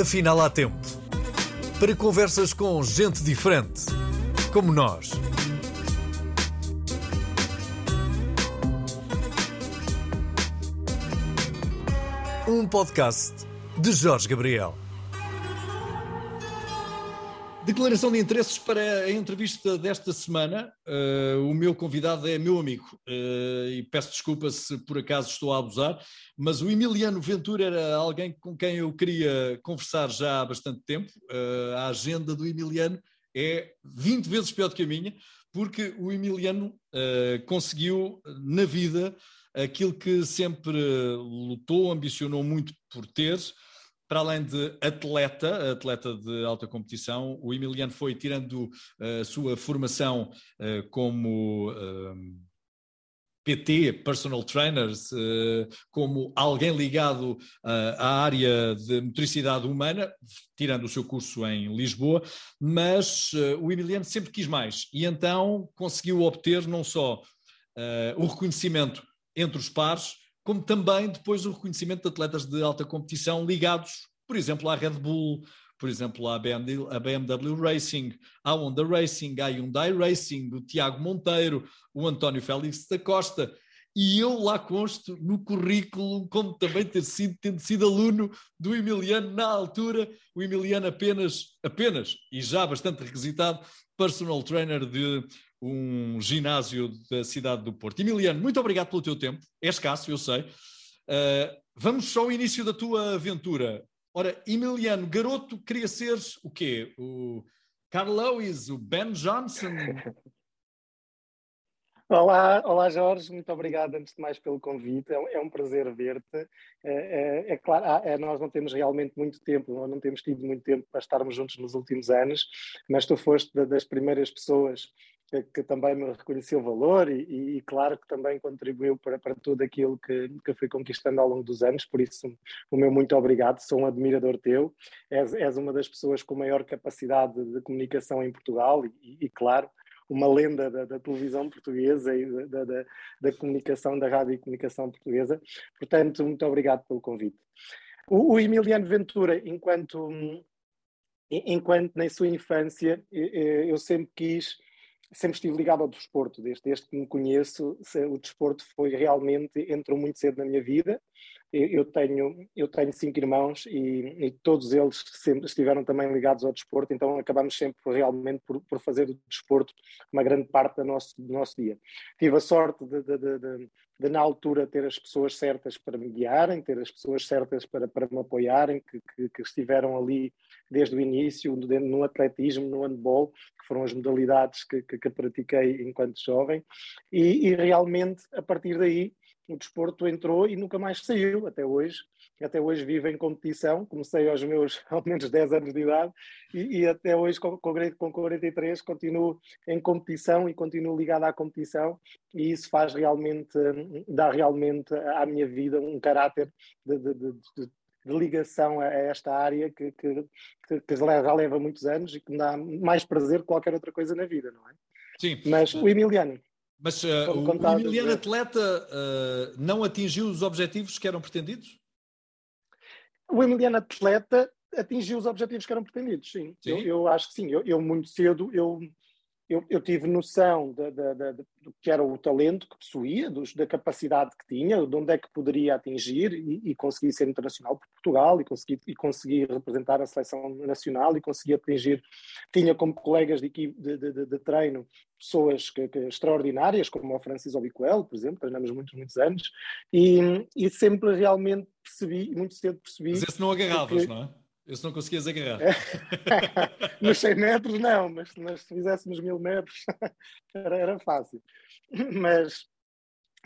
Afinal, há tempo para conversas com gente diferente, como nós. Um podcast de Jorge Gabriel. Declaração de interesses para a entrevista desta semana. Uh, o meu convidado é meu amigo uh, e peço desculpa se por acaso estou a abusar, mas o Emiliano Ventura era alguém com quem eu queria conversar já há bastante tempo. Uh, a agenda do Emiliano é 20 vezes pior do que a minha, porque o Emiliano conseguiu na vida aquilo que sempre lutou, ambicionou muito por ter para além de atleta, atleta de alta competição, o Emiliano foi tirando eh, a sua formação uh, como uh, PT, personal trainers, uh, como alguém ligado à área de motricidade humana, tirando o seu curso em Lisboa, mas o Emiliano sempre quis mais. E então conseguiu obter não só o reconhecimento entre os pares, como também depois o reconhecimento de atletas de alta competição ligados, por exemplo, à Red Bull, por exemplo, à BMW, Racing, à Honda Racing, à Hyundai Racing, o Tiago Monteiro, o António Félix da Costa. E eu lá consto no currículo, como também ter sido, tendo sido aluno do Emiliano na altura, o Emiliano apenas, apenas, e já bastante requisitado, personal trainer de um ginásio da cidade do Porto. Emiliano, muito obrigado pelo teu tempo. É escasso, eu sei. Uh, vamos só ao início da tua aventura. Ora, Emiliano, garoto, queria ser o quê? O Carl Lewis, o Ben Johnson? Olá, olá Jorge, muito obrigado antes de mais pelo convite, é um, é prazer ver-te. É, é, é, claro, é, nós não temos realmente muito tempo, não temos tido muito tempo para estarmos juntos nos últimos anos, mas tu foste das primeiras pessoas que, que, também me reconheceu valor e, e, claro que também contribuiu para, para tudo aquilo que, que fui conquistando ao longo dos anos, por isso o meu muito obrigado, sou um admirador teu, és, és uma das pessoas com maior capacidade de comunicação em Portugal e, e claro, uma lenda da, da, televisão portuguesa e da, da, da, comunicação, da rádio e comunicação portuguesa. Portanto, muito obrigado pelo convite. O, o Emiliano Ventura, enquanto, enquanto na sua infância, eu sempre quis sempre estive ligado ao desporto, desde, desde que me conheço, o desporto foi realmente, entrou muito cedo na minha vida. Eu tenho, eu tenho cinco irmãos e, e todos eles sempre estiveram também ligados ao desporto, então acabamos sempre realmente por, por fazer do desporto uma grande parte do nosso, do nosso dia. Tive a sorte de, de, de, de, na altura, ter as pessoas certas para me guiarem, ter as pessoas certas para, para me apoiarem, que, que, que estiveram ali desde o início, no atletismo, no handball, que foram as modalidades que, que, que pratiquei enquanto jovem, e, e, realmente, a partir daí, o desporto entrou e nunca mais saiu, até hoje. Até hoje vivo em competição, comecei aos meus ao menos 10 anos de idade e, e até hoje com, com 43 continuo em competição e continuo ligado à competição e isso faz realmente, dá realmente à minha vida um caráter de, de, de, de de ligação a esta área que, que, que, já leva muitos anos e que me dá mais prazer que qualquer outra coisa na vida, não é? Sim. Mas o Emiliano. Mas uh, o, Emiliano atleta uh, não atingiu os objetivos que eram pretendidos? O Emiliano atleta atingiu os objetivos que eram pretendidos, sim. sim? Eu, eu, acho que sim. Eu, eu muito cedo eu eu, eu, tive noção de, de, de, do que era o talento que possuía, dos, da capacidade que tinha, de onde é que poderia atingir e, e conseguir ser internacional por Portugal e conseguir, e conseguir representar a seleção nacional e conseguir atingir. Tinha como colegas de, de, de treino pessoas que, que, extraordinárias, como o Francis Obicoel, por exemplo, treinamos muitos, muitos anos, e, e sempre realmente percebi, muito cedo percebi. Mas esse não agarravas, que, não é? Eu se não conseguias agarrar. nos 100 metros não, mas, mas se fizéssemos mil metros era, era fácil. Mas,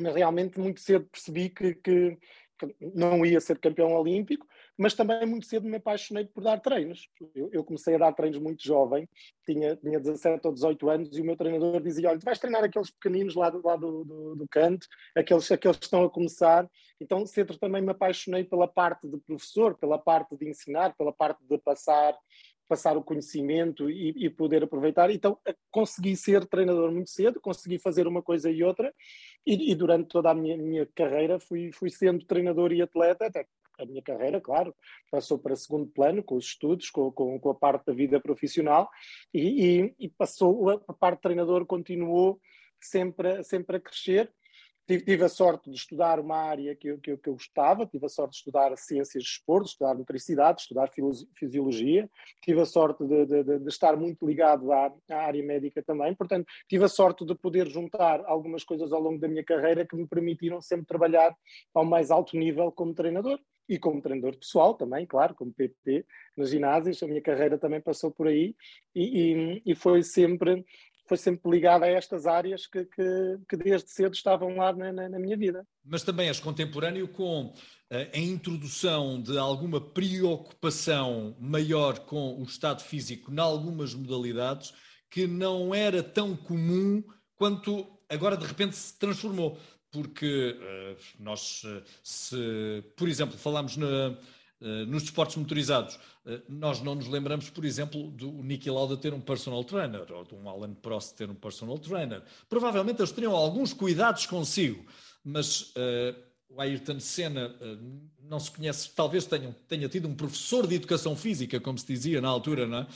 mas realmente muito cedo percebi que, que, que, não ia ser campeão olímpico, mas também muito cedo me apaixonei por dar treinos. Eu, eu, comecei a dar treinos muito jovem, tinha, tinha 17 ou 18 anos, e o meu treinador dizia: Olha, tu vais treinar aqueles pequeninos lá, do, lá do, do, do canto, aqueles, aqueles que estão a começar. Então, cedo também me apaixonei pela parte de professor, pela parte de ensinar, pela parte de passar passar o conhecimento e, e, poder aproveitar. Então, consegui ser treinador muito cedo, consegui fazer uma coisa e outra, e, e, durante toda a minha, minha carreira fui, fui sendo treinador e atleta, até a minha carreira, claro, passou para segundo plano com os estudos, com, com, com a parte da vida profissional e, e, e, passou, a parte de treinador continuou sempre, sempre a crescer Tive, tive, a sorte de estudar uma área que eu, que, eu, que eu gostava, tive a sorte de estudar ciências de esporte, estudar nutricidade, estudar fisiologia, tive a sorte de, de, de estar muito ligado à, à, área médica também, portanto, tive a sorte de poder juntar algumas coisas ao longo da minha carreira que me permitiram sempre trabalhar ao mais alto nível como treinador e como treinador pessoal também, claro, como PT nos ginásios, a minha carreira também passou por aí e, e, e foi sempre foi sempre ligada a estas áreas que, que, que desde cedo estavam lá na, na, na, minha vida. Mas também és contemporâneo com eh, a introdução de alguma preocupação maior com o estado físico em algumas modalidades que não era tão comum quanto agora de repente se transformou. Porque uh, nós, se, por exemplo, falamos na eh, nos desportos motorizados, eh, nós não nos lembramos, por exemplo, do Niki Lauda ter um personal trainer ou de um Alan Prost ter um personal trainer. Provavelmente eles teriam alguns cuidados consigo, mas uh, o Ayrton Senna uh, não se conhece, talvez tenha, tenha tido um professor de educação física, como se dizia na altura, não é?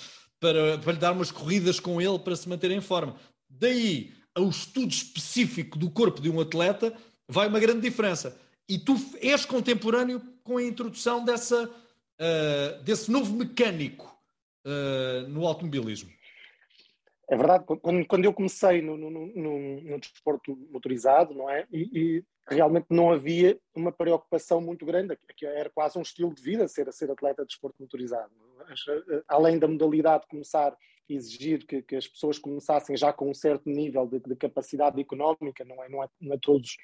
para, para lhe dar umas corridas com ele para se manter em forma. Daí ao estudo específico do corpo de um atleta vai uma grande diferença. E tu és contemporâneo com a introdução dessa, uh, desse novo mecânico uh, no automobilismo. É verdade, quando, quando eu comecei no, no, no, no desporto motorizado, não é? E, e, realmente não havia uma preocupação muito grande, que era quase um estilo de vida ser, ser atleta de desporto motorizado. Eh, além da modalidade começar exigir que, que, as pessoas começassem já com um certo nível de, de capacidade económica, não é, não é, não é todos,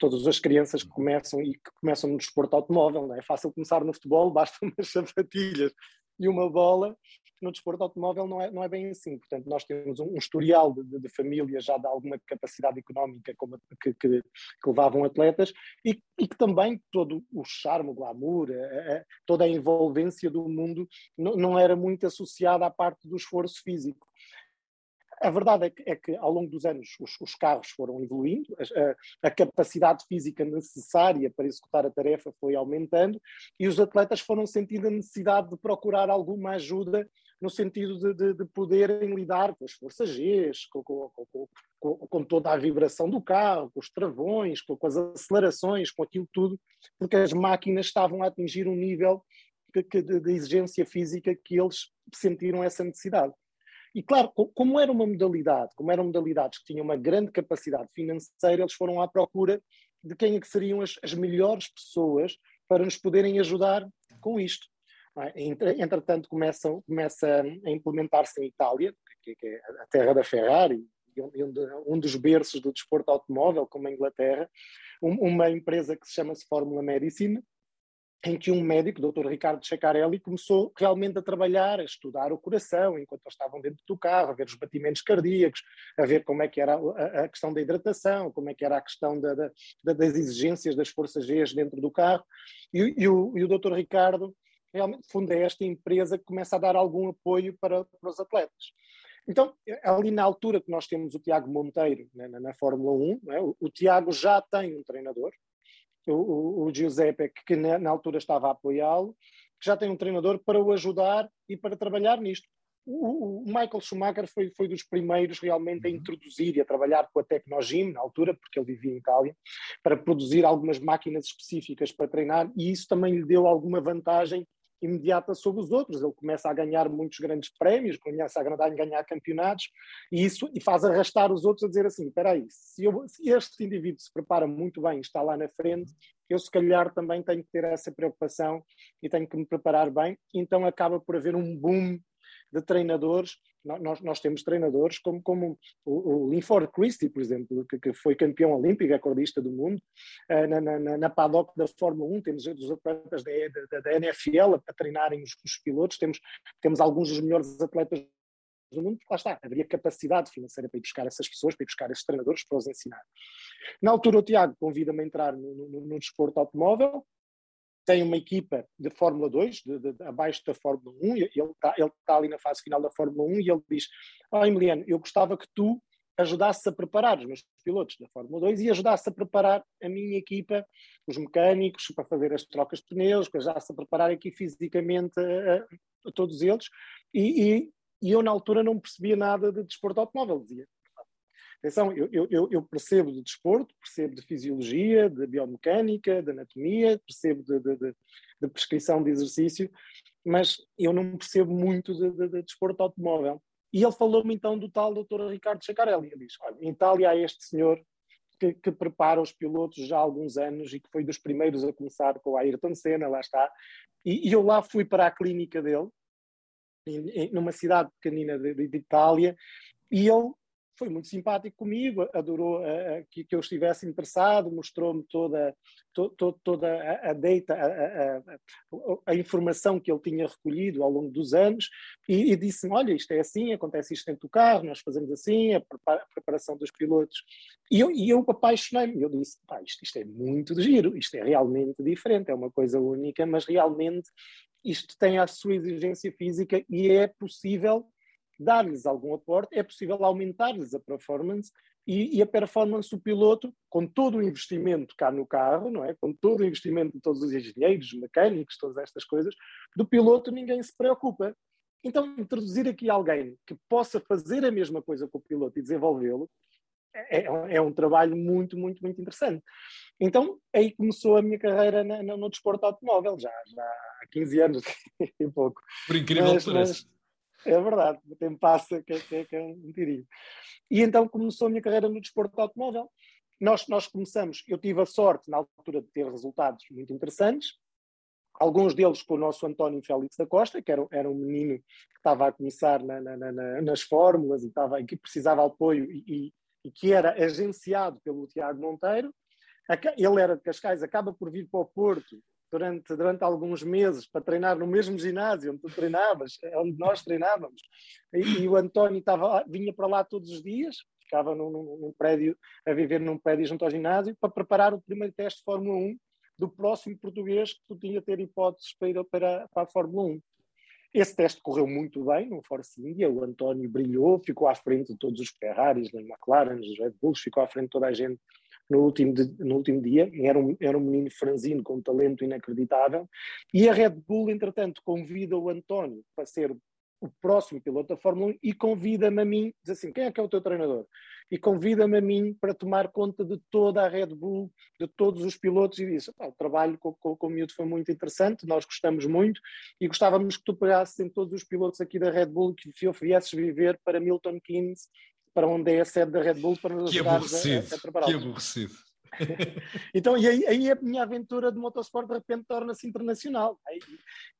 todas as crianças que começam e que começam no desporto automóvel, não é? é fácil começar no futebol, basta umas sapatilhas e uma bola no desporto automóvel não é, não é bem assim. Portanto, nós temos um, um historial de, de, famílias já de alguma capacidade económica como, que, que, que, levavam atletas e, e, que também todo o charme, o glamour, a, a, toda a envolvência do mundo não, não era muito associada à parte do esforço físico. A verdade é que, é que, ao longo dos anos os, os carros foram evoluindo, a, a, capacidade física necessária para executar a tarefa foi aumentando e os atletas foram sentindo a necessidade de procurar alguma ajuda no sentido de, de, de poderem lidar com as forças G, com, com, com, com, toda a vibração do carro, com os travões, com, as acelerações, com aquilo tudo, porque as máquinas estavam a atingir um nível de, de exigência física que eles sentiram essa necessidade. E claro, como era uma modalidade, como eram modalidades que tinham uma grande capacidade financeira, eles foram à procura de quem é que seriam as, as melhores pessoas para nos poderem ajudar com isto. É? Entretanto, começam, começa a implementar-se em Itália, que, é a terra da Ferrari, um, dos berços do desporto automóvel, como a Inglaterra, um, uma empresa que se chama-se Fórmula Medicine, em que um médico, o Dr. Ricardo Ceccarelli, começou realmente a trabalhar, a estudar o coração enquanto eles estavam dentro do carro, a ver os batimentos cardíacos, a ver como é que era a, a questão da hidratação, como é que era a questão da, da, das exigências das forças G dentro do carro. E, e, o, e o Dr. Ricardo realmente funda esta empresa que começa a dar algum apoio para, para os atletas. Então, ali na altura que nós temos o Tiago Monteiro né, na, na, Fórmula 1, é? o, o Tiago já tem um treinador, o, o Giuseppe, que na, na altura estava a apoiá-lo, já tem um treinador para o ajudar e para trabalhar nisto. O, o, Michael Schumacher foi, foi dos primeiros realmente a uhum. introduzir e a trabalhar com a Tecnogym, na altura, porque ele vivia em Itália, para produzir algumas máquinas específicas para treinar, e isso também lhe deu alguma vantagem imediata sobre os outros. Ele começa a ganhar muitos grandes prémios, começa a ganhar campeonatos e isso e faz arrastar os outros a dizer assim: espera aí, se, se este indivíduo se prepara muito bem, está lá na frente, eu se calhar também tenho que ter essa preocupação e tenho que me preparar bem. Então acaba por haver um boom de treinadores. Nós, nós temos treinadores como, como o, o Linford Christie, por exemplo, que, que foi campeão olímpico, recordista do mundo. Uh, na, na, na paddock da Fórmula 1, temos os atletas da, da, da NFL a, a treinarem os, os, pilotos, temos, temos alguns dos melhores atletas do mundo, lá está, haveria capacidade financeira para ir buscar essas pessoas, para ir buscar esses treinadores, para os ensinar. Na altura, o Tiago convida-me a entrar no, no, no desporto automóvel, tem uma equipa de Fórmula 2, de, de, de, abaixo da Fórmula 1, e ele está ele tá ali na fase final da Fórmula 1 e ele diz: oh, Emiliano, eu gostava que tu ajudasse a preparar os meus pilotos da Fórmula 2 e ajudasse a preparar a minha equipa, os mecânicos, para fazer as trocas de pneus, que ajudasse a preparar aqui fisicamente a, a todos eles. E, e, e, eu, na altura, não percebia nada de desporto automóvel, dizia. Atenção, eu, eu, eu, percebo de desporto, percebo de fisiologia, de biomecânica, de anatomia, percebo de, de, de, de prescrição de exercício, mas eu não percebo muito de, de, de desporto automóvel. E ele falou-me então do tal doutor Ricardo Chacarelli. Ele diz: Olha, em Itália há este senhor que, que, prepara os pilotos já há alguns anos e que foi dos primeiros a começar com a Ayrton Senna, lá está. E, e eu lá fui para a clínica dele, em, em, numa cidade pequenina de, de Itália, e ele foi muito simpático comigo, adorou uh, que, que, eu estivesse interessado, mostrou-me toda, to, to, toda a, a data, a, a, a, informação que ele tinha recolhido ao longo dos anos e, e disse-me, olha, isto é assim, acontece isto dentro do carro, nós fazemos assim, a, preparação dos pilotos. E eu, e eu apaixonei-me, eu disse, pá, isto, isto é muito giro, isto é realmente diferente, é uma coisa única, mas realmente isto tem a sua exigência física e é possível dar-lhes algum aporte, é possível aumentar-lhes a performance e, e, a performance do piloto, com todo o investimento cá no carro, não é? com todo o investimento de todos os engenheiros, mecânicos, todas estas coisas, do piloto ninguém se preocupa. Então, introduzir aqui alguém que possa fazer a mesma coisa com o piloto e desenvolvê-lo é, é, é um trabalho muito, muito, muito interessante. Então, aí começou a minha carreira na, no, no desporto automóvel, já, já há 15 anos e pouco. Por incrível mas, que pareça. É verdade, o tempo passa que, que, que é um tirinho. E então começou a minha carreira no desporto automóvel. Nós, nós começamos, eu tive a sorte na altura de ter resultados muito interessantes, alguns deles com o nosso António Félix da Costa, que era, era um menino que estava a começar na, na, na, nas fórmulas e, estava, que precisava de apoio e, e, que era agenciado pelo Tiago Monteiro. Ele era de Cascais, acaba por vir para o Porto durante, durante alguns meses para treinar no mesmo ginásio onde tu treinavas, onde nós treinávamos. E, e o António estava, vinha para lá todos os dias, ficava num, num, prédio, a viver num prédio junto ao ginásio, para preparar o primeiro teste de Fórmula 1 do próximo português que tu tinha ter hipóteses para ir para, para a Fórmula 1. Esse teste correu muito bem no Force India, o António brilhou, ficou à frente de todos os Ferraris, da McLaren, dos Red Bulls, ficou à frente de toda a gente no último, de, no último dia, era um, era um menino franzino com um talento inacreditável, e a Red Bull, entretanto, convida o António para ser o próximo piloto da Fórmula 1 e convida-me a mim, diz assim, quem é que é o teu treinador? E convida-me a mim para tomar conta de toda a Red Bull, de todos os pilotos, e disse, o trabalho com, com, com o miúdo foi muito interessante, nós gostamos muito, e gostávamos que tu pegasses em todos os pilotos aqui da Red Bull, que viesses viver para Milton Keynes para onde é a sede da Red Bull para nos ajudar a, a preparar. Que aborrecido. então, e aí, aí, a minha aventura de motorsport de repente torna-se internacional.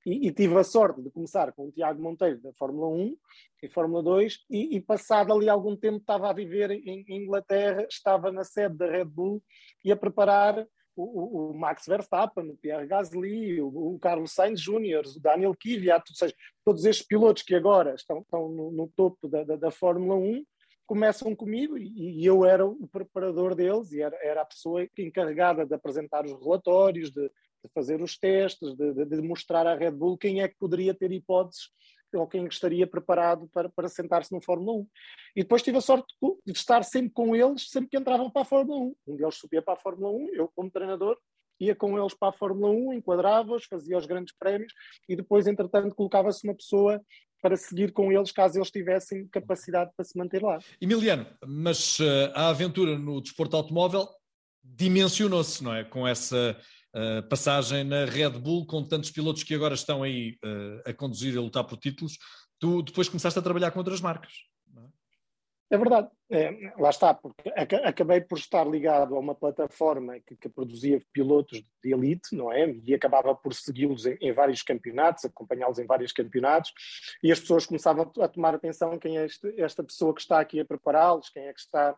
E, e, tive a sorte de começar com o Tiago Monteiro da Fórmula 1 e Fórmula 2, e, e, passado ali algum tempo estava a viver em, em, Inglaterra, estava na sede da Red Bull e a preparar o, o, Max Verstappen, o Pierre Gasly, o, o Carlos Sainz Jr., o Daniel Kvyat, ou seja, todos estes pilotos que agora estão, estão no, no topo da, da, da Fórmula 1 começam comigo e, eu era o preparador deles e era, era a pessoa encarregada de apresentar os relatórios, de, de fazer os testes, de, de, de, mostrar à Red Bull quem é que poderia ter hipóteses ou quem estaria preparado para, para sentar-se no Fórmula 1. E depois tive a sorte de estar sempre com eles, sempre que entravam para a Fórmula 1. Um deles subia para a Fórmula 1, eu como treinador, ia com eles para a Fórmula 1, enquadrava-os, fazia os grandes prémios e depois, entretanto, colocava-se uma pessoa para seguir com eles caso eles tivessem capacidade para se manter lá. Emiliano, mas uh, a aventura no desporto automóvel dimensionou-se, não é? Com essa uh, passagem na Red Bull, com tantos pilotos que agora estão aí uh, a conduzir e a lutar por títulos, tu depois começaste a trabalhar com outras marcas. É verdade, é, lá está, porque acabei por estar ligado a uma plataforma que, que produzia pilotos de elite, não é? E acabava por segui-los em, em, vários campeonatos, acompanhá-los em vários campeonatos, e as pessoas começavam a tomar atenção quem é este, esta pessoa que está aqui a prepará-los, quem é que está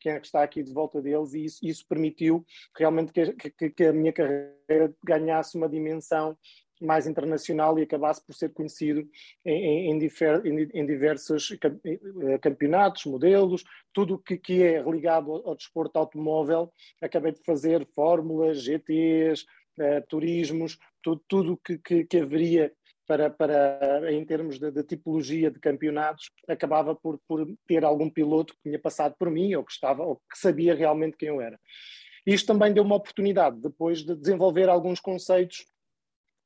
quem é que está aqui de volta deles, e isso, isso permitiu realmente que, que, que a minha carreira ganhasse uma dimensão mais internacional e acabasse por ser conhecido em, em, em, em diversos eh, campeonatos, modelos, tudo o que, que, é ligado ao, ao, desporto automóvel. Acabei de fazer fórmulas, GTs, uh, eh, turismos, tudo o que, que, que, haveria para, para em termos de, de, tipologia de campeonatos, acabava por, por ter algum piloto que tinha passado por mim ou que estava ou que sabia realmente quem eu era. Isto também deu uma oportunidade depois de desenvolver alguns conceitos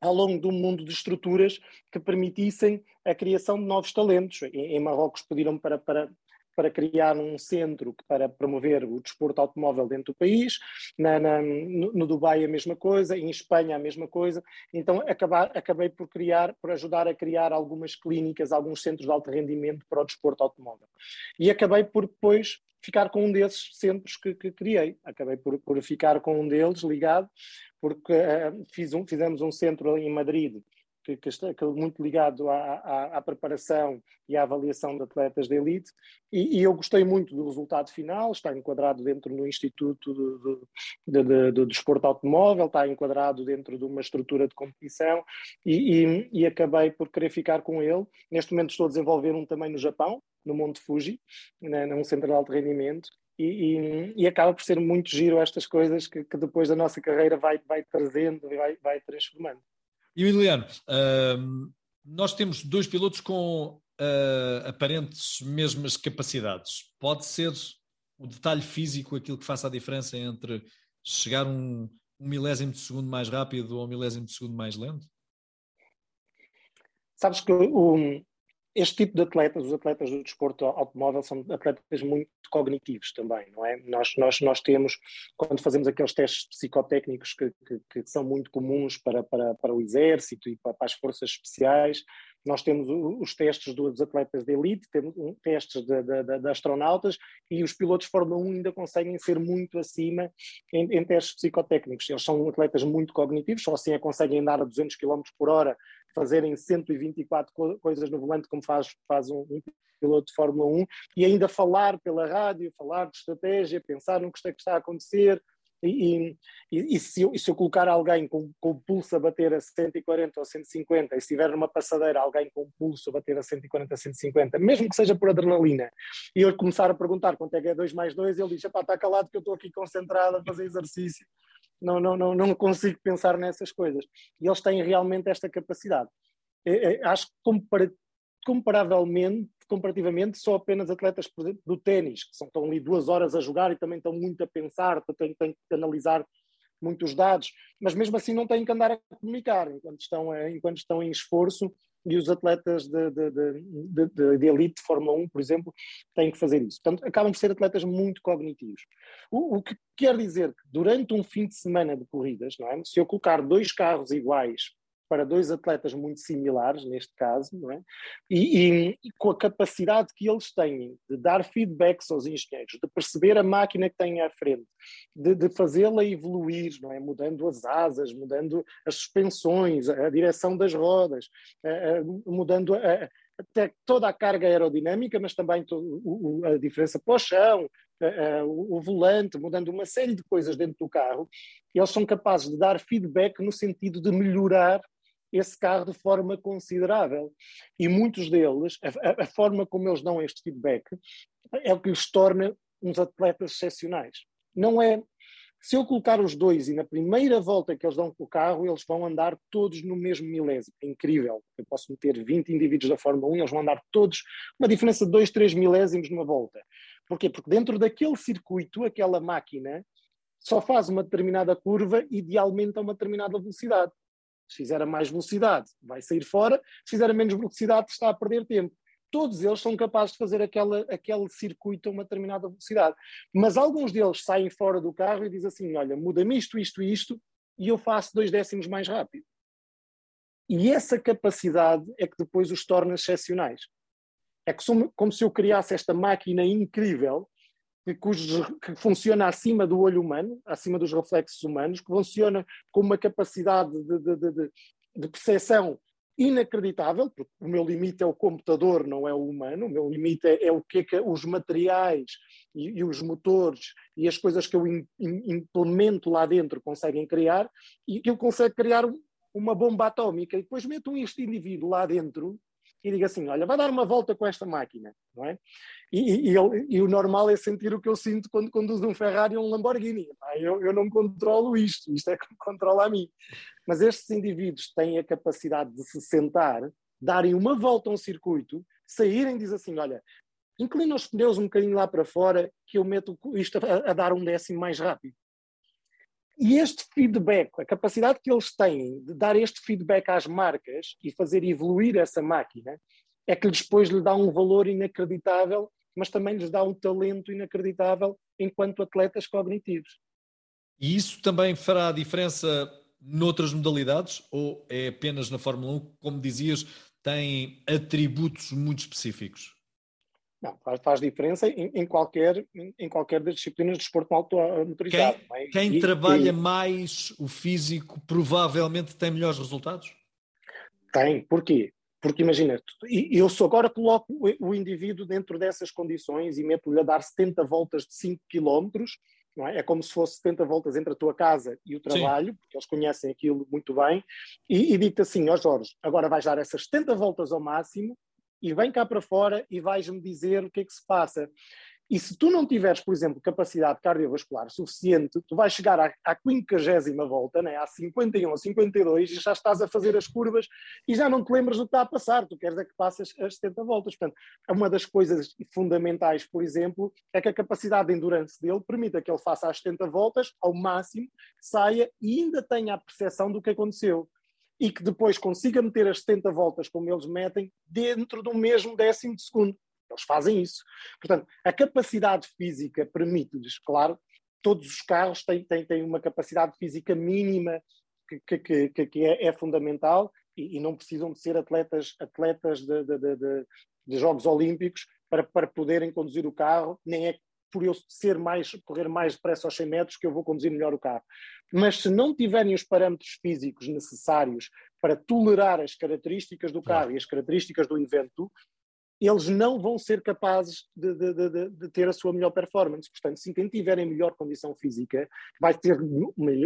ao longo do mundo de estruturas que permitissem a criação de novos talentos. Em, Marrocos pediram para, para, para criar um centro para promover o desporto automóvel dentro do país, na, na, no, no, Dubai a mesma coisa, em Espanha a mesma coisa, então acabar, acabei por criar, por ajudar a criar algumas clínicas, alguns centros de alto rendimento para o desporto automóvel. E acabei por depois ficar com um desses centros que, que criei, acabei por, por, ficar com um deles ligado, porque uh, fiz um, fizemos um centro em Madrid que, que que é muito ligado à, à, à, preparação e à avaliação de atletas de elite, e, e, eu gostei muito do resultado final, está enquadrado dentro do Instituto do, de, de, de, Desporto Automóvel, está enquadrado dentro de uma estrutura de competição, e, e, e, acabei por querer ficar com ele. Neste momento estou a desenvolver um também no Japão, no Monte Fuji, né, num centro de alto rendimento, e, e, e, acaba por ser muito giro estas coisas que, que, depois da nossa carreira vai, vai trazendo vai, vai transformando. E Emiliano, uh, nós temos dois pilotos com uh, aparentes mesmas capacidades. Pode ser o detalhe físico aquilo que faça a diferença entre chegar um, um milésimo de segundo mais rápido ou um milésimo de segundo mais lento? Sabes que o, este tipo de atletas, os atletas do desporto automóvel, são atletas muito cognitivos também, não é? Nós, nós, nós temos, quando fazemos aqueles testes psicotécnicos que, que, que são muito comuns para, para, para o exército e para, para as forças especiais, nós temos os testes dos atletas de elite, temos testes de, de, de, astronautas e os pilotos Fórmula 1 ainda conseguem ser muito acima em, em, testes psicotécnicos. Eles são atletas muito cognitivos, só assim é conseguem andar a 200 km por hora fazerem 124 co coisas no volante, como faz, faz um, um, piloto de Fórmula 1, e ainda falar pela rádio, falar de estratégia, pensar no que está, que está a acontecer. E, e, e, se eu, e, se eu, colocar alguém com, com, o pulso a bater a 140 ou 150, e se tiver numa passadeira alguém com o pulso a bater a 140 a 150, mesmo que seja por adrenalina, e eu começar a perguntar quanto é que é 2 mais 2, ele diz: está calado que eu estou aqui concentrado a fazer exercício não, não, não, não consigo pensar nessas coisas. E eles têm realmente esta capacidade. É, é, acho que compara comparavelmente, comparativamente, só apenas atletas do ténis, que são, estão ali duas horas a jogar e também estão muito a pensar, têm, têm que analisar muitos dados, mas mesmo assim não têm que andar a comunicar enquanto estão, enquanto estão em esforço e os atletas de, de, de, de, elite de Fórmula 1, por exemplo, têm que fazer isso. Portanto, acabam por ser atletas muito cognitivos. O, o, que quer dizer que durante um fim de semana de corridas, é? se eu colocar dois carros iguais para dois atletas muito similares, neste caso, é? E, e, e, com a capacidade que eles têm de dar feedbacks aos engenheiros, de perceber a máquina que têm à frente, de, de fazê-la evoluir, não é? Mudando as asas, mudando as suspensões, a, a direção das rodas, a, a, mudando até toda a carga aerodinâmica, mas também a diferença para o chão, o volante, mudando uma série de coisas dentro do carro, eles são capazes de dar feedback no sentido de melhorar esse carro de forma considerável. E muitos deles, a, a, forma como eles dão este feedback, é o que lhes torna uns atletas excepcionais. Não é. Se eu colocar os dois e na primeira volta que eles dão com o carro, eles vão andar todos no mesmo milésimo. É incrível. Eu posso meter 20 indivíduos da Fórmula 1, eles vão andar todos, uma diferença de 2, 3 milésimos numa volta. Porquê? Porque dentro daquele circuito, aquela máquina só faz uma determinada curva, idealmente a uma determinada velocidade. Se fizer a mais velocidade, vai sair fora. Se fizer a menos velocidade, está a perder tempo. Todos eles são capazes de fazer aquela, aquele circuito a uma determinada velocidade. Mas alguns deles saem fora do carro e dizem assim: olha, muda-me isto, isto e isto, e eu faço dois décimos mais rápido. E essa capacidade é que depois os torna excepcionais. É que como se eu criasse esta máquina incrível que, cujos, que funciona acima do olho humano, acima dos reflexos humanos, que funciona com uma capacidade de, de, de, de percepção inacreditável, porque o meu limite é o computador, não é o humano, o meu limite é, é o que, é que os materiais e, e, os motores e as coisas que eu in, in, implemento lá dentro conseguem criar, e eu consegue criar uma bomba atómica, e depois meto este indivíduo lá dentro e diga assim: olha, vai dar uma volta com esta máquina, não é? E, e, ele, e o normal é sentir o que eu sinto quando conduzo um Ferrari ou um Lamborghini. Eu, eu não controlo isto, isto é que controla a mim. Mas estes indivíduos têm a capacidade de se sentar, darem uma volta a um circuito, saírem e dizer assim: olha, inclina os pneus um bocadinho lá para fora, que eu meto isto a, a dar um décimo mais rápido. E este feedback, a capacidade que eles têm de dar este feedback às marcas e fazer evoluir essa máquina, é que depois lhe dá um valor inacreditável, mas também lhes dá um talento inacreditável enquanto atletas cognitivos. E isso também fará diferença noutras modalidades ou é apenas na Fórmula 1, como dizias, tem atributos muito específicos? Não, faz, faz diferença em, em, qualquer, em, qualquer das disciplinas de desporto motorizado. Quem, é? quem e, trabalha e, mais o físico provavelmente tem melhores resultados? Tem, porquê? Porque imagina, eu só agora coloco o indivíduo dentro dessas condições e meto-lhe a dar 70 voltas de 5 km, não é? é como se fosse 70 voltas entre a tua casa e o trabalho, Sim. porque eles conhecem aquilo muito bem, e, e digo assim, ó oh Jorge, agora vais dar essas 70 voltas ao máximo e vem cá para fora e vais-me dizer o que é que se passa. E se tu não tiveres, por exemplo, capacidade cardiovascular suficiente, tu vais chegar à, à 50 volta, né, à 51 ou 52, e já estás a fazer as curvas e já não te lembras do que está a passar, tu queres é que passes as 70 voltas. Portanto, uma das coisas fundamentais, por exemplo, é que a capacidade de endurance dele permita que ele faça as 70 voltas ao máximo, saia e ainda tenha a percepção do que aconteceu e que depois consiga meter as 70 voltas como eles metem dentro do mesmo décimo de segundo. Eles fazem isso. Portanto, a capacidade física permite-lhes, claro, todos os carros têm, têm, têm uma capacidade física mínima que, que, que, que é, é, fundamental e, e, não precisam de ser atletas, atletas de, de, de, de Jogos Olímpicos para, para poderem conduzir o carro, nem é por eu ser mais, correr mais depressa aos 100 metros que eu vou conduzir melhor o carro. Mas se não tiverem os parâmetros físicos necessários para tolerar as características do carro e as características do evento, eles não vão ser capazes de, de, de, de, ter a sua melhor performance. Portanto, se quem tiverem melhor condição física vai ter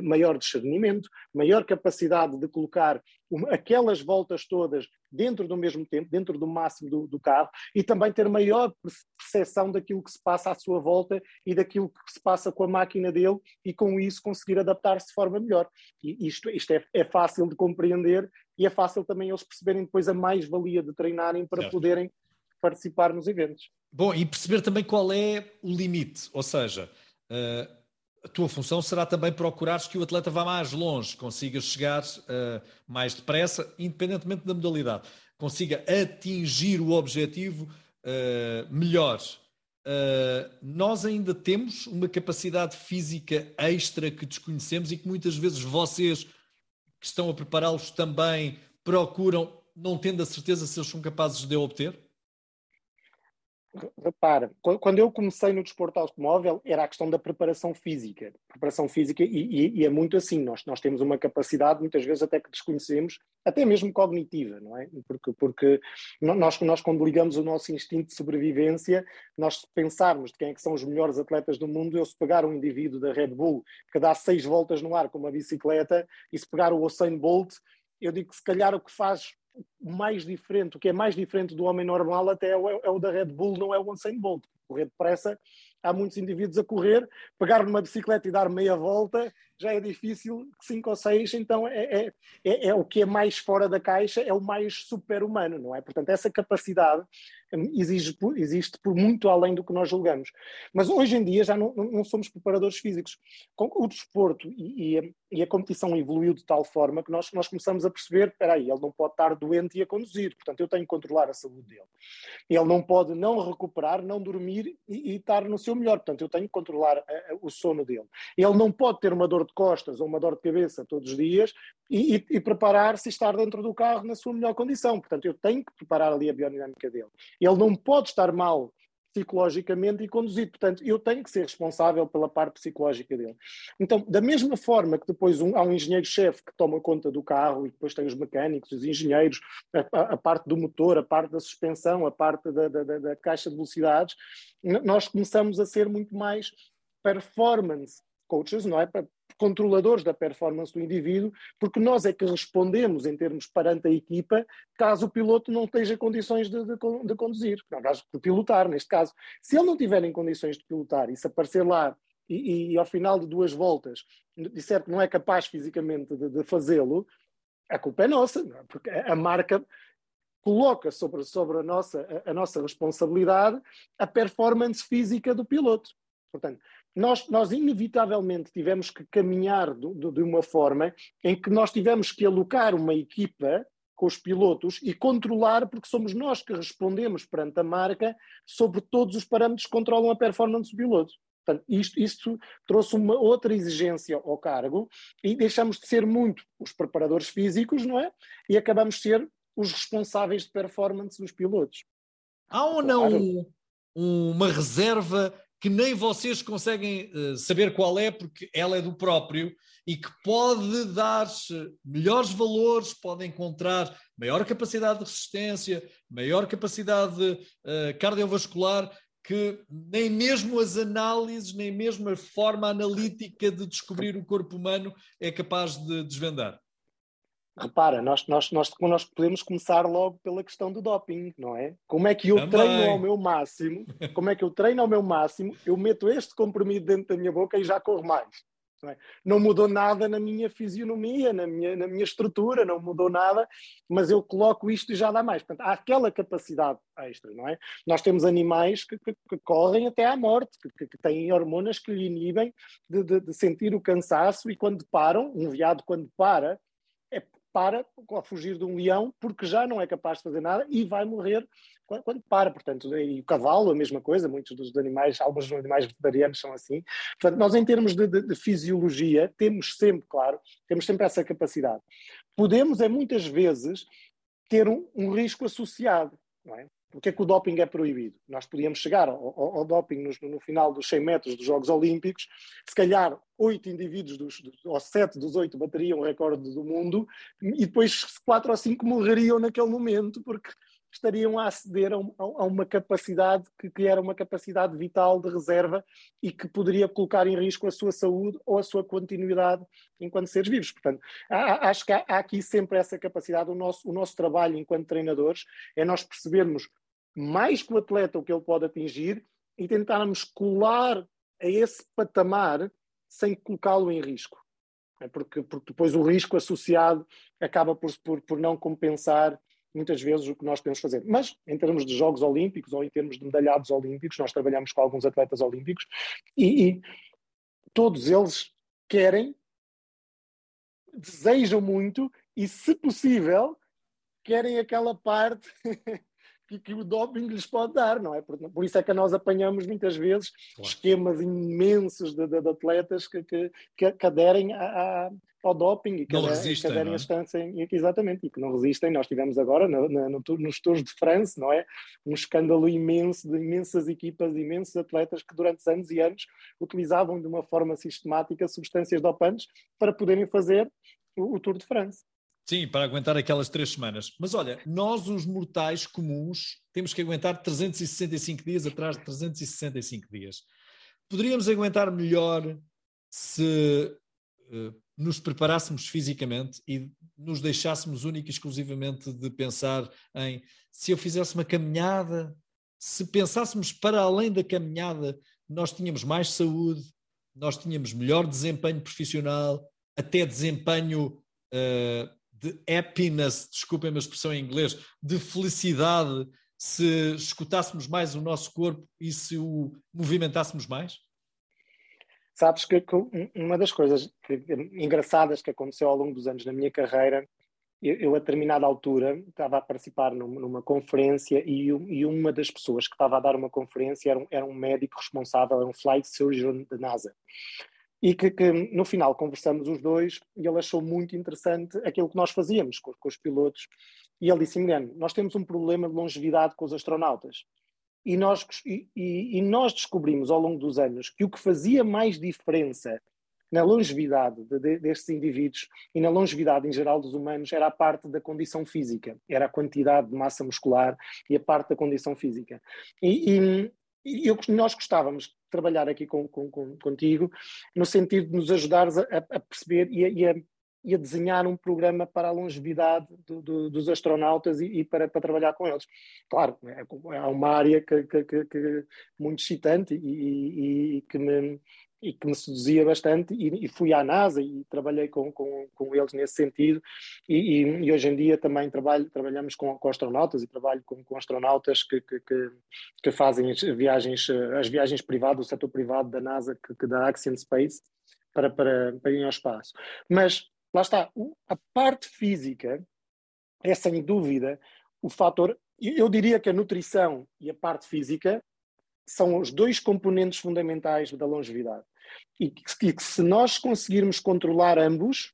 maior discernimento, maior capacidade de colocar aquelas voltas todas dentro do mesmo tempo, dentro do máximo do, do, carro, e também ter maior percepção daquilo que se passa à sua volta e daquilo que se passa com a máquina dele, e com isso conseguir adaptar-se de forma melhor. E isto, isto é, é, fácil de compreender e é fácil também eles perceberem depois a mais-valia de treinarem para certo. poderem participar nos eventos. Bom, e perceber também qual é o limite, ou seja, uh, a tua função será também procurar que o atleta vá mais longe, consiga chegar uh, mais depressa, independentemente da modalidade, consiga atingir o objetivo uh, melhor. nós ainda temos uma capacidade física extra que desconhecemos e que muitas vezes vocês que estão a prepará-los também procuram, não tendo a certeza se eles são capazes de obter? Repara, quando eu comecei no desporto automóvel era a questão da preparação física. Preparação física, e, e, e, é muito assim, nós, nós temos uma capacidade, muitas vezes até que desconhecemos, até mesmo cognitiva, não é? Porque, porque nós, nós quando ligamos o nosso instinto de sobrevivência, nós pensarmos de quem é que são os melhores atletas do mundo, eu se pegar um indivíduo da Red Bull que dá seis voltas no ar com uma bicicleta, e se pegar o Usain Bolt, eu digo que se calhar o que faz mais diferente, o que é mais diferente do homem normal até é o, é o da Red Bull, não é o Usain Bolt. Correr depressa, há muitos indivíduos a correr, pegar numa bicicleta e dar meia volta já é difícil, cinco ou seis, então é, é, é, é o que é mais fora da caixa, é o mais super-humano, não é? Portanto, essa capacidade exige, existe por muito além do que nós julgamos. Mas hoje em dia já não, não somos preparadores físicos. O desporto e, e, a, e, a, competição evoluiu de tal forma que nós, nós começamos a perceber, espera aí, ele não pode estar doente e a conduzir, portanto eu tenho que controlar a saúde dele. Ele não pode não recuperar, não dormir e, e estar no seu melhor, portanto eu tenho que controlar a, a, o sono dele. Ele não pode ter uma dor de costas ou uma dor de cabeça todos os dias e, e preparar-se e estar dentro do carro na sua melhor condição. Portanto, eu tenho que preparar ali a biodinâmica dele. Ele não pode estar mal psicologicamente e conduzir. Portanto, eu tenho que ser responsável pela parte psicológica dele. Então, da mesma forma que depois um, há um engenheiro-chefe que toma conta do carro e depois tem os mecânicos, os engenheiros, a, a parte do motor, a parte da suspensão, a parte da, da, da, da caixa de velocidades, nós começamos a ser muito mais performance coaches, não é? Controladores da performance do indivíduo, porque nós é que respondemos em termos perante a equipa, caso o piloto não esteja condições de, de, de conduzir, não, de pilotar, neste caso. Se ele não tiver em condições de pilotar e se aparecer lá e, e, ao final de duas voltas disser que não é capaz fisicamente de, de fazê-lo, a culpa é nossa, é? porque a marca coloca sobre, sobre a, nossa, a, a, nossa responsabilidade a performance física do piloto. Portanto, nós, nós inevitavelmente tivemos que caminhar do, do, de uma forma em que nós tivemos que alocar uma equipa com os pilotos e controlar, porque somos nós que respondemos perante a marca sobre todos os parâmetros que controlam a performance do piloto. Portanto, isto, isto trouxe uma outra exigência ao cargo e deixamos de ser muito os preparadores físicos, não é? E acabamos de ser os responsáveis de performance dos pilotos. Há ou não claro. uma reserva que nem vocês conseguem uh, saber qual é, porque ela é do próprio e que pode dar melhores valores, pode encontrar maior capacidade de resistência, maior capacidade uh, cardiovascular que nem mesmo as análises, nem mesmo a forma analítica de descobrir o corpo humano é capaz de desvendar. Repara, nós, nós, nós, nós podemos começar logo pela questão do doping, não é? Como é que eu Também. treino ao meu máximo? Como é que eu treino ao meu máximo? Eu meto este comprimido dentro da minha boca e já corro mais. Não, é? não, mudou nada na minha fisionomia, na minha, na minha estrutura, não mudou nada, mas eu coloco isto e já dá mais. Portanto, há aquela capacidade extra, não é? Nós temos animais que, que, que correm até à morte, que, que, têm hormonas que lhe inibem de, de, de sentir o cansaço e quando param, um veado quando para, para a fugir de um leão porque já não é capaz de fazer nada e vai morrer quando, quando para. Portanto, e o cavalo, a mesma coisa, muitos dos animais, alguns animais vegetarianos são assim. Portanto, nós, em termos de, de, de fisiologia, temos sempre, claro, temos sempre essa capacidade. Podemos, é muitas vezes, ter um, um risco associado. Não é? Porque é que o doping é proibido? Nós podíamos chegar ao, ao, ao doping no, no, final dos 100 metros dos Jogos Olímpicos, se calhar oito indivíduos, dos, ou sete dos oito bateriam o recorde do mundo, e depois quatro ou cinco morreriam naquele momento, porque estariam a aceder a, a uma capacidade que, que, era uma capacidade vital de reserva e que poderia colocar em risco a sua saúde ou a sua continuidade enquanto seres vivos. Portanto, há, acho que há, há, aqui sempre essa capacidade. O nosso, o nosso trabalho enquanto treinadores é nós percebermos mais que o atleta o que ele pode atingir e tentarmos colar a esse patamar sem colocá-lo em risco. É porque, porque depois o risco associado acaba por, por, por não compensar muitas vezes o que nós podemos fazer. Mas em termos de Jogos Olímpicos ou em termos de medalhados olímpicos, nós trabalhamos com alguns atletas olímpicos e, e todos eles querem, desejam muito e, se possível, querem aquela parte que, que, o doping lhes pode dar, não é? Por, por, isso é que nós apanhamos muitas vezes claro. esquemas imensos de, de, de atletas que, que, que, aderem a, a, ao doping e que, não resistem, que aderem não é? a distância, exatamente, e que não resistem. Nós tivemos agora no, no, no, nos Tours de France, não é? Um escândalo imenso de imensas equipas, de imensos atletas que durante anos e anos utilizavam de uma forma sistemática substâncias dopantes para poderem fazer o, o Tour de France. Sim, para aguentar aquelas três semanas. Mas olha, nós, os mortais comuns, temos que aguentar 365 dias atrás de 365 dias. Poderíamos aguentar melhor se uh, nos preparássemos fisicamente e nos deixássemos única e exclusivamente de pensar em se eu fizesse uma caminhada, se pensássemos para além da caminhada, nós tínhamos mais saúde, nós tínhamos melhor desempenho profissional, até desempenho. Uh, de happiness, desculpem a expressão em inglês, de felicidade, se escutássemos mais o nosso corpo e se o movimentássemos mais? Sabes que, que uma das coisas que, engraçadas que aconteceu ao longo dos anos na minha carreira, eu, eu a determinada altura estava a participar numa, numa conferência e, e, uma das pessoas que estava a dar uma conferência era um, era um médico responsável, era um flight surgeon da NASA e que, que, no final conversamos os dois e ele achou muito interessante aquilo que nós fazíamos com, com os pilotos. E ele disse, Emiliano, nós temos um problema de longevidade com os astronautas. E nós, e, e, nós descobrimos ao longo dos anos que o que fazia mais diferença na longevidade de, de, destes indivíduos e na longevidade em geral dos humanos era a parte da condição física, era a quantidade de massa muscular e a parte da condição física. E, eu, nós gostávamos de trabalhar aqui com, com, com, contigo no sentido de nos ajudares a, a perceber e a, e, a, e a, desenhar um programa para a longevidade do, do, dos astronautas e, e, para, para trabalhar com eles. Claro, é, é uma área que, que, que, que muito excitante e, e que me e que me seduzia bastante e, e, fui à NASA e trabalhei com, com, com eles nesse sentido e, e, e, hoje em dia também trabalho, trabalhamos com, com astronautas e trabalho com, com astronautas que, que, que, que, fazem as viagens, as viagens privadas, o setor privado da NASA, que, que da Axiom Space, para, para, para ir ao espaço. Mas lá está, a parte física é sem dúvida o fator, eu diria que a nutrição e a parte física são os dois componentes fundamentais da longevidade. E que, que se nós conseguirmos controlar ambos,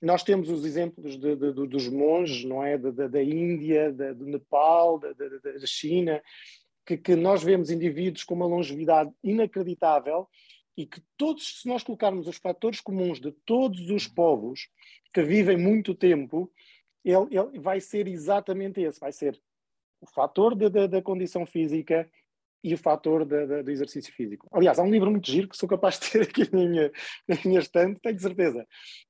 nós temos os exemplos de, de, de, dos monges, não é? Da, da Índia, do Nepal, da, da China, que, que, nós vemos indivíduos com uma longevidade inacreditável e que todos, se nós colocarmos os fatores comuns de todos os povos que vivem muito tempo, ele, ele vai ser exatamente esse, vai ser o fator da condição física, e o fator de, de, do exercício físico. Aliás, há um livro muito giro que sou capaz de ter aqui na minha, na minha estante, tenho certeza,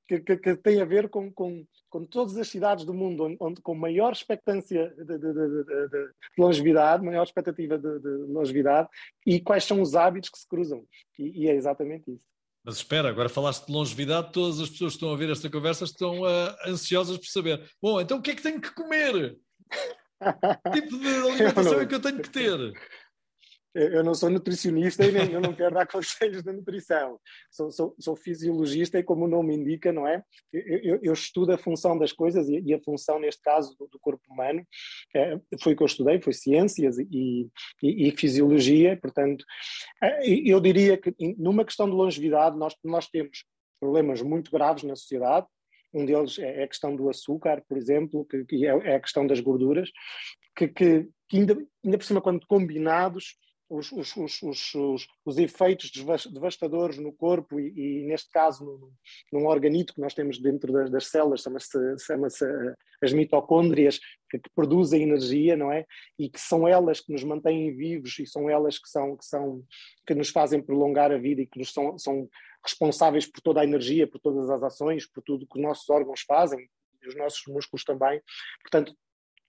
que, que, que, tem a ver com, com, com todas as cidades do mundo onde, onde com maior expectância de, de, longevidade, maior expectativa de, longevidade e quais são os hábitos que se cruzam. E, e, é exatamente isso. Mas espera, agora falaste de longevidade, todas as pessoas que estão a ver esta conversa estão uh, ansiosas por saber. Bom, então o que é que tenho que comer? que tipo de alimentação é que eu tenho que ter? Eu não sou nutricionista e nem, eu não quero dar conselhos de nutrição. Sou, sou, sou, fisiologista e, como o nome indica, não é? Eu, eu, estudo a função das coisas e, e a função, neste caso, do, do corpo humano. É, foi o que eu estudei, foi ciências e, e, e, fisiologia. Portanto, é, eu diria que, numa questão de longevidade, nós, nós temos problemas muito graves na sociedade. Um deles é, é a questão do açúcar, por exemplo, que, que é, é, a questão das gorduras, que, que, que ainda, ainda por cima, quando combinados, os, os, os, os, os efeitos devastadores no corpo e, e neste caso, no, num organito que nós temos dentro das, das células, chama-se chama as mitocôndrias, que, que, produzem energia, não é? E que são elas que nos mantêm vivos e são elas que, são, que, são, que nos fazem prolongar a vida e que nos são, são responsáveis por toda a energia, por todas as ações, por tudo que os nossos órgãos fazem, e os nossos músculos também. Portanto,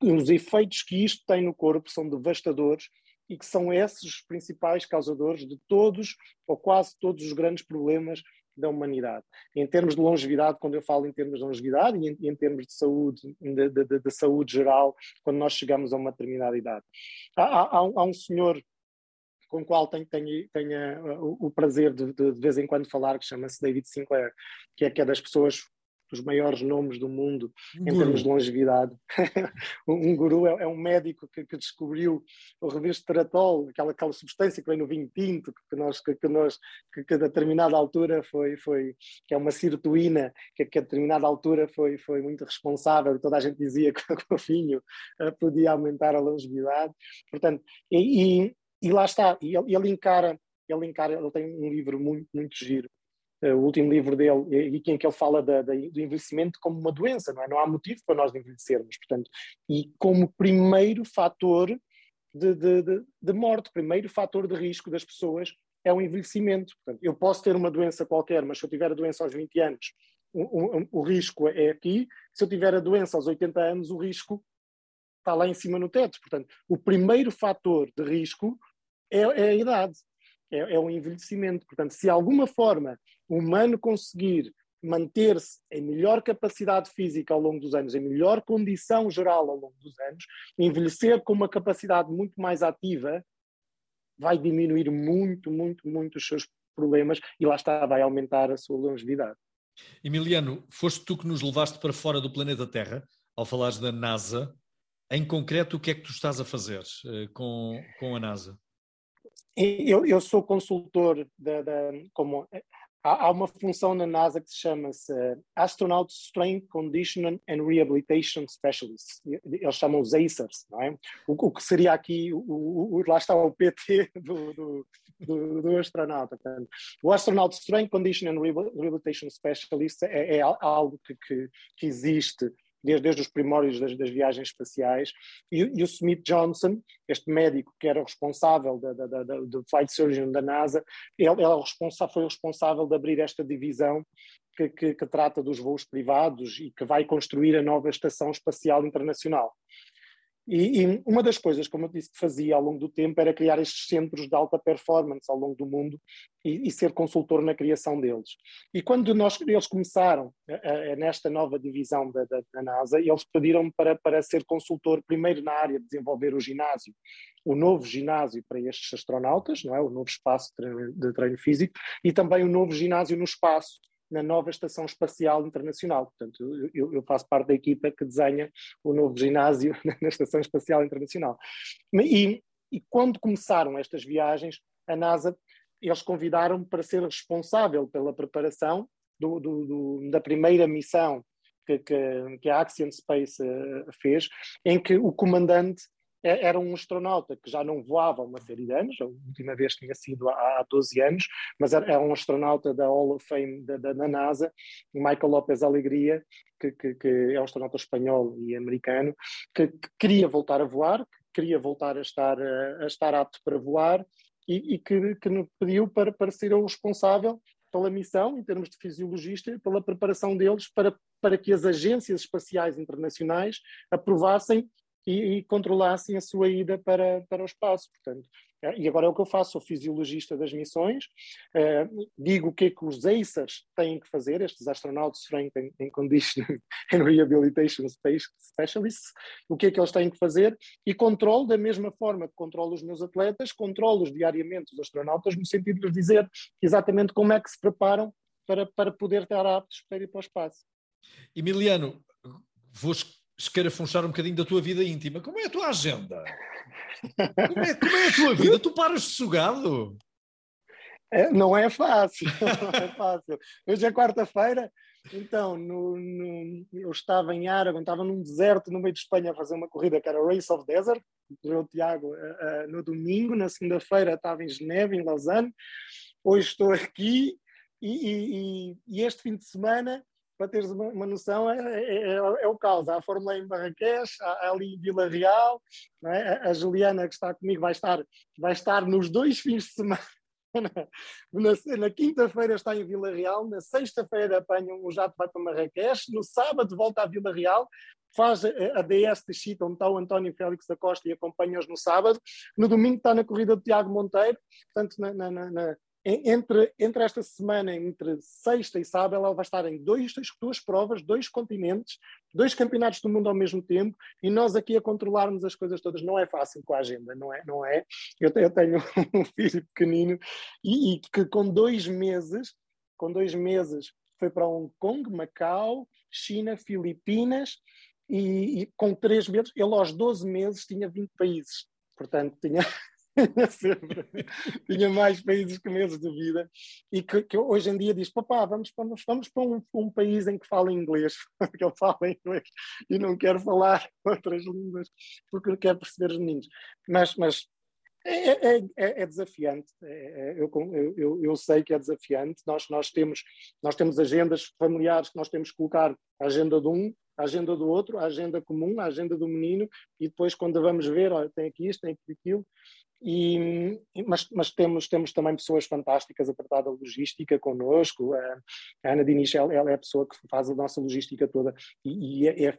os efeitos que isto tem no corpo são devastadores e que são esses os principais causadores de todos ou quase todos os grandes problemas da humanidade. Em termos de longevidade, quando eu falo em termos de longevidade e em, em termos de saúde, de, de, de, saúde geral, quando nós chegamos a uma determinada idade. Há, há, há um senhor com o qual tenho, tenho, tenho uh, o, prazer de, de, de, vez em quando falar, que chama-se David Sinclair, que é, que é das pessoas dos maiores nomes do mundo em guru. termos de longevidade. um guru é, é um médico que, que, descobriu o resveratrol, aquela, aquela substância que vem no vinho tinto, que, nós, que, que nós, que, que, a determinada altura foi, foi, que é uma sirtuína, que, que a determinada altura foi, foi muito responsável, toda a gente dizia que, o vinho uh, podia aumentar a longevidade. Portanto, e, e, e lá está, e ele, ele encara ele encara, ele tem um livro muito, muito giro, o último livro dele, em que ele fala da, da, do envelhecimento como uma doença, não é? Não há motivo para nós envelhecermos, portanto, e como primeiro fator de, de, de, de morte, primeiro fator de risco das pessoas é o envelhecimento. Portanto, eu posso ter uma doença qualquer, mas se eu tiver a doença aos 20 anos, o, o, o risco é aqui. Se eu tiver a doença aos 80 anos, o risco está lá em cima no teto. Portanto, o primeiro fator de risco é, é a idade é, é o envelhecimento. Portanto, se alguma forma o humano conseguir manter-se em melhor capacidade física ao longo dos anos, em melhor condição geral ao longo dos anos, envelhecer com uma capacidade muito mais ativa, vai diminuir muito, muito, muito os seus problemas e lá está, vai aumentar a sua longevidade. Emiliano, foste tu que nos levaste para fora do planeta Terra, ao falares da NASA. Em concreto, o que é que tu estás a fazer uh, com, com a NASA? Eu, eu sou consultor da, da como há, há, uma função na NASA que se chama -se Astronaut Strength Conditioning and Rehabilitation Specialist. Eles chamam os ACERS, não é? O, o que seria aqui, o, o, lá está o PT do, do, do, do astronauta. Portanto, o Astronaut Strength Conditioning and Rehabilitation Specialist é, é algo que, que, que existe desde, desde os primórdios das, das viagens espaciais, e, e, o Smith Johnson, este médico que era responsável da, do Flight Surgeon da NASA, ele, ele é foi responsável de abrir esta divisão que, que, que, trata dos voos privados e que vai construir a nova Estação Espacial Internacional. E, e, uma das coisas, como eu disse, que fazia ao longo do tempo era criar estes centros de alta performance ao longo do mundo e, e ser consultor na criação deles. E quando nós, eles começaram a, a, nesta nova divisão da, da, da NASA, eles pediram para, para ser consultor primeiro na área de desenvolver o ginásio, o novo ginásio para estes astronautas, não é? o novo espaço de treino, de treino físico, e também o novo ginásio no espaço, na nova Estação Espacial Internacional. Portanto, eu, eu, faço parte da equipa que desenha o novo ginásio na Estação Espacial Internacional. E, e quando começaram estas viagens, a NASA, eles convidaram-me para ser responsável pela preparação do, do, do, da primeira missão que, que, que, a Axiom Space uh, fez, em que o comandante era um astronauta que já não voava há uma série de anos, a última vez tinha sido há 12 anos, mas era, um astronauta da Hall of Fame da, da, da NASA, Michael López Alegria, que, que, que, é um astronauta espanhol e americano, que, que, queria voltar a voar, que queria voltar a estar, a, a estar apto para voar e, e que, que pediu para, para ser o responsável pela missão, em termos de fisiologista, pela preparação deles para, para que as agências espaciais internacionais aprovassem e, e, controlassem a sua ida para, para o espaço. Portanto, é, e agora é o que eu faço, sou fisiologista das missões, eh, digo o que é que os ACERs têm que fazer, estes astronautas Frank in, in Condition and Rehabilitation Specialists, o que é que eles têm que fazer e controlo da mesma forma que controlo os meus atletas, controlo-os diariamente, os astronautas, no sentido de lhes dizer exatamente como é que se preparam para, para poder estar aptos para ir para o espaço. Emiliano, vou escarafunchar um bocadinho da tua vida íntima. Como é a tua agenda? Como é, como é a tua vida? Tu paras sugado? É, não é fácil, não é fácil. Hoje é quarta-feira, então no, no, eu estava em Aragon, estava num deserto no meio de Espanha a fazer uma corrida que era Race of Desert, o Tiago uh, uh, no domingo, na segunda-feira estava em Geneve, em Lausanne, hoje estou aqui e, e, e este fim de semana para teres uma, uma noção, é, é, é, é, o caos. Há a Fórmula em Marrakech, há, ali em Vila Real, é? a, Juliana que está comigo vai estar, vai estar nos dois fins de semana. Na, na quinta-feira está em Vila Real, na sexta-feira apanha um jato vai para Marrakech, no sábado volta a Vila Real, faz a, a DS de Chita, onde está o António Félix da Costa e acompanha-os no sábado. No domingo está na corrida do Tiago Monteiro, portanto, na, na, na, entre, entre esta semana, entre sexta e sábado, ela vai estar em dois, duas provas, dois continentes, dois campeonatos do mundo ao mesmo tempo, e nós aqui a controlarmos as coisas todas. Não é fácil com a agenda, não é? Não é? Eu, eu tenho um filho pequenino e, e, que com dois meses, com dois meses, foi para Hong Kong, Macau, China, Filipinas, e, e com três meses, ele aos 12 meses tinha 20 países. Portanto, tinha. Tinha mais países que meses de vida e que, que, hoje em dia diz: papá, vamos, vamos, vamos para um, um, país em que fala inglês, porque ele fala inglês e não quer falar outras línguas porque quer perceber os meninos. Mas, mas é, é, é, é desafiante, é, é, eu, eu, eu, sei que é desafiante. Nós, nós, temos, nós temos agendas familiares que nós temos que colocar a agenda de um, a agenda do outro, a agenda comum, a agenda do menino, e depois, quando vamos ver, olha, tem aqui isto, tem aqui aquilo, e, mas, mas temos, temos também pessoas fantásticas a tratar da logística connosco. A, Ana Diniz, ela, ela, é a pessoa que faz a nossa logística toda e, e é, é,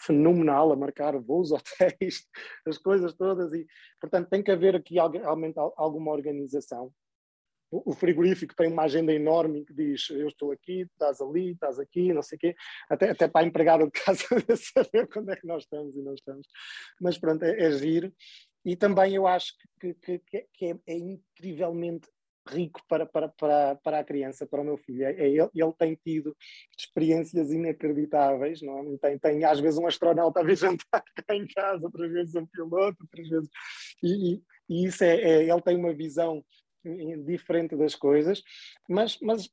fenomenal a marcar voos, hotéis, as coisas todas. E, portanto, tem que haver aqui realmente alguma organização. O, frigorífico tem uma agenda enorme que diz: Eu estou aqui, estás ali, estás aqui, não sei o quê. Até, até para a empregada de casa saber quando é que nós estamos e não estamos. Mas pronto, é, é giro. E também eu acho que, que, que é, é, incrivelmente rico para, para, para, para a criança, para o meu filho. É, é, ele, ele tem tido experiências inacreditáveis, não é? tem, tem às vezes um astronauta a jantar em casa, outras vezes um piloto, outras vezes... E, e, e isso é, é, ele tem uma visão diferente das coisas, mas, mas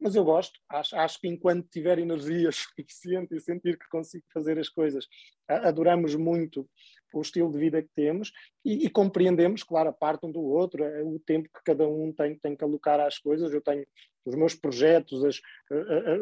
mas eu gosto. Acho, acho que enquanto tiver energia suficiente e sentir que consigo fazer as coisas, adoramos muito o estilo de vida que temos e, e, compreendemos, claro, a parte um do outro, é o tempo que cada um tem, tem que alocar às coisas. Eu tenho os meus projetos, as,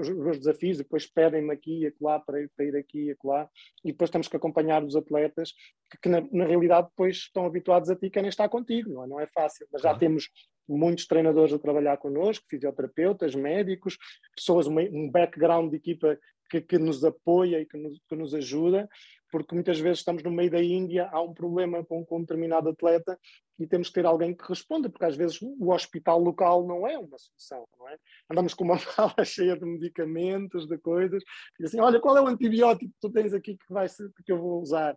os meus desafios, depois pedem-me aqui e acolá para ir, para ir aqui e acolá, e depois temos que acompanhar os atletas que, que na, na, realidade depois estão habituados a ti querem estar contigo, não é, não é fácil, mas já temos muitos treinadores a trabalhar connosco, fisioterapeutas, médicos, pessoas, um background de equipa que, que nos apoia e que nos, que nos, ajuda, porque muitas vezes estamos no meio da Índia, há um problema com, com um determinado atleta e temos que ter alguém que responda, porque às vezes o hospital local não é uma solução, não é? Andamos com uma mala cheia de medicamentos, de coisas, e assim, olha, qual é o antibiótico que tu tens aqui que, vai ser, que eu vou usar?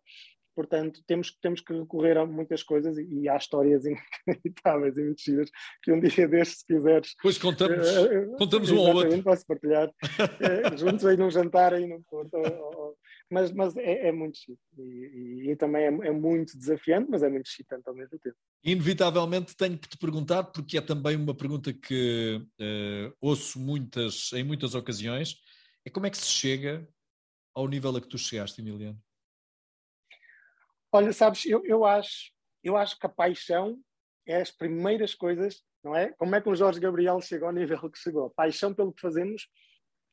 Portanto, temos, temos que recorrer a muitas coisas e, e há histórias inacreditáveis e mexidas que um dia destes, se quiseres. Pois contamos, uh, contamos um ao outro. Posso partilhar. uh, juntos aí num jantar aí no Porto. mas mas é, é muito chique e, e, e também é, é, muito desafiante, mas é muito excitante ao mesmo tempo. Inevitavelmente tenho que te perguntar, porque é também uma pergunta que uh, ouço muitas, em muitas ocasiões, é como é que se chega ao nível a que tu chegaste, Emiliano? Olha, sabes, eu, eu, acho, eu acho que a paixão é as primeiras coisas, não é? Como é que o Jorge Gabriel chegou ao nível que chegou? A paixão pelo que fazemos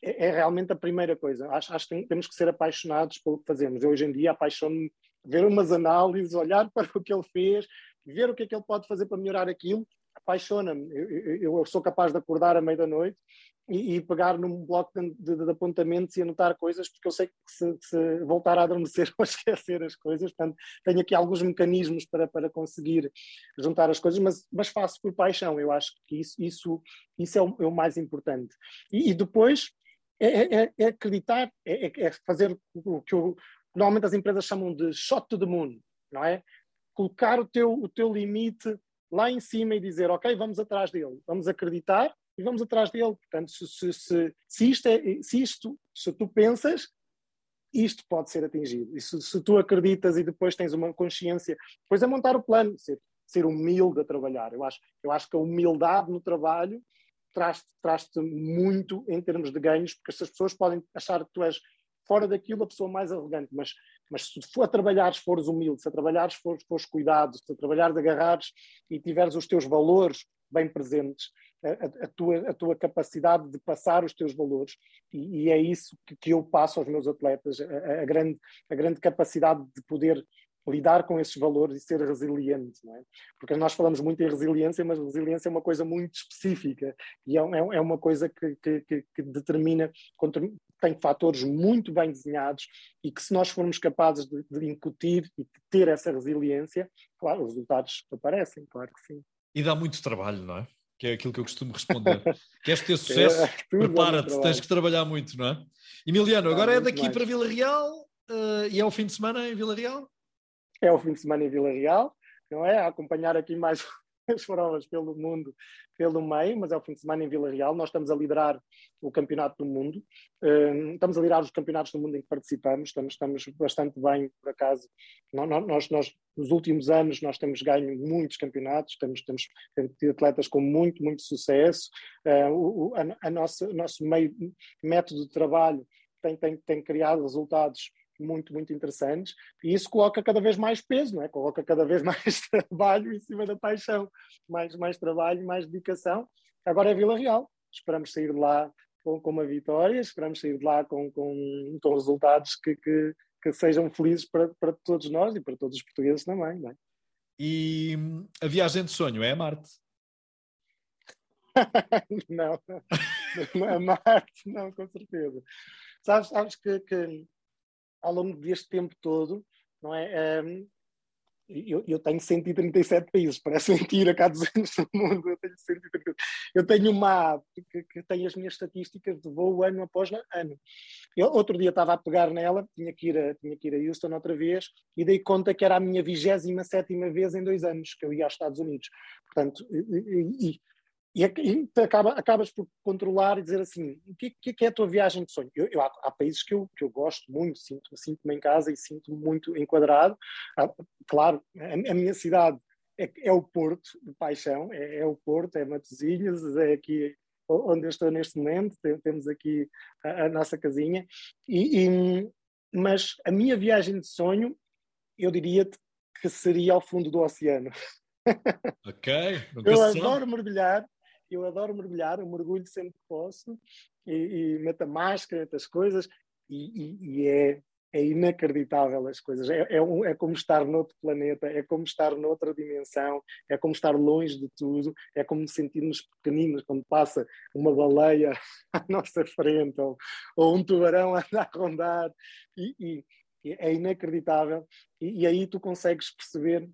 é, é realmente a primeira coisa. Acho, acho que temos que ser apaixonados pelo que fazemos. Eu, hoje em dia apaixono-me ver umas análises, olhar para o que ele fez, ver o que é que ele pode fazer para melhorar aquilo, apaixona-me. Eu, eu, eu, sou capaz de acordar à meia da noite e, e, pegar num bloco de, de, de, apontamentos e anotar coisas, porque eu sei que se, se, voltar a adormecer ou esquecer as coisas, portanto, tenho aqui alguns mecanismos para, para conseguir juntar as coisas, mas, mas faço por paixão. Eu acho que isso, isso, isso é, o, é o mais importante. E, e depois é, é, é, é acreditar, é, é, é, fazer o que eu, normalmente as empresas chamam de shot to the moon, não é? Colocar o teu, o teu limite lá em cima e dizer, ok, vamos atrás dele, vamos acreditar e vamos atrás dele. Portanto, se, se, se, se isto, é, se isto, se tu pensas, isto pode ser atingido. E se, se, tu acreditas e depois tens uma consciência, depois é montar o plano, ser, ser humilde a trabalhar. Eu acho, eu acho que a humildade no trabalho traz-te traz muito em termos de ganhos, porque as pessoas podem achar que tu és fora daquilo a pessoa mais arrogante, mas, mas se for a trabalhar, se fores humilde, se a trabalhar, se fores, fores cuidado, se a trabalhar agarrares e tiveres os teus valores bem presentes, a, a, tua, a tua capacidade de passar os teus valores, e, e é isso que, que, eu passo aos meus atletas, a, a, grande, a grande capacidade de poder lidar com esses valores e ser resiliente, não é? Porque nós falamos muito em resiliência, mas resiliência é uma coisa muito específica e é, é, é uma coisa que, que, que determina, tem fatores muito bem desenhados e que se nós formos capazes de, de incutir e de ter essa resiliência, claro, os resultados aparecem, claro que sim. E dá muito trabalho, não é? Que é aquilo que eu costumo responder. Queres ter sucesso? É, Prepara-te, tens que trabalhar muito, não é? Emiliano, agora é daqui mais. para Vila Real uh, e é o fim de semana em Vila Real? É o fim de semana em Vila Real, não é? A acompanhar aqui mais as provas pelo mundo, pelo meio, mas é o fim de semana em Vila Real. Nós estamos a liderar o Campeonato do Mundo, uh, estamos a liderar os campeonatos do mundo em que participamos, estamos, estamos bastante bem, por acaso. Nós, nós, nos últimos anos, nós temos ganho muitos campeonatos, temos, temos, atletas com muito, muito sucesso. Uh, o, a, a nossa, o nosso meio, método de trabalho tem, tem, tem criado resultados muito, muito interessantes, e isso coloca cada vez mais peso, não é? coloca cada vez mais trabalho em cima da paixão, mais, mais trabalho, mais dedicação. Agora é Vila Real, esperamos sair de lá com, com uma vitória, esperamos sair de lá com, com, com resultados que, que, que sejam felizes para, para todos nós e para todos os portugueses também. Não é? E a viagem de sonho é a Marte? não, não, a Marte, não, com certeza. Sabes, sabes que, que ao longo deste tempo todo, não é? Um, eu, eu, tenho 137 países, parece mentira, cá 200 no mundo, eu tenho 137. Eu tenho uma app que, que, tem as minhas estatísticas de voo ano após ano. Eu, outro dia estava a pegar nela, tinha que, ir a, tinha que ir a Houston outra vez, e dei conta que era a minha 27 vez em dois anos que eu ia aos Estados Unidos. Portanto, e, e, e, e acaba, acabas por controlar e dizer assim, o que, que é a tua viagem de sonho? Eu, eu há, há, países que eu, que eu gosto muito, sinto-me sinto em casa e sinto-me muito enquadrado. Ah, claro, a, a, minha cidade é, é, o Porto de paixão, é, é, o Porto, é Matosinhos, é aqui onde eu estou neste momento, temos aqui a, a nossa casinha, e, e, mas a minha viagem de sonho, eu diria que seria ao fundo do oceano. Ok. eu adoro mergulhar, eu adoro mergulhar, eu mergulho sempre que posso, e, e meto a máscara, meto as coisas, e, e, e é é inacreditável as coisas. É, é, um, é, como estar noutro planeta, é como estar noutra dimensão, é como estar longe de tudo, é como sentirmos pequeninos quando passa uma baleia à nossa frente ou, ou um tubarão a andar a rondar. E, é inacreditável. E, aí tu consegues perceber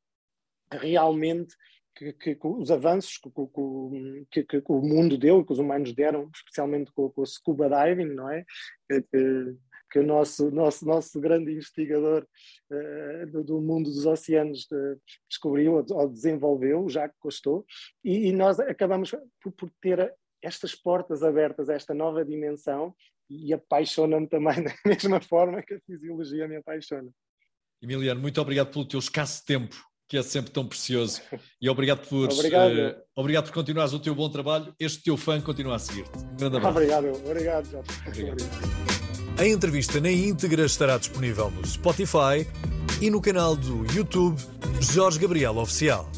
realmente que, que, que os avanços que, que, o mundo deu, que os humanos deram, especialmente com, com o scuba diving, não é? que o nosso, nosso, nosso grande investigador uh, do, do, mundo dos oceanos uh, descobriu ou, desenvolveu, já que e, e nós acabamos por, por, ter estas portas abertas a esta nova dimensão e apaixona-me também da mesma forma que a fisiologia me apaixona. Emiliano, muito obrigado pelo teu escasso tempo, que é sempre tão precioso, e obrigado por, obrigado. Uh, obrigado por continuares o teu bom trabalho. Este teu fã continua a seguir-te. Um grande abraço. Obrigado, obrigado, Jorge. Obrigado. A entrevista na íntegra estará disponível no Spotify e no canal do YouTube Jorge Gabriel Oficial.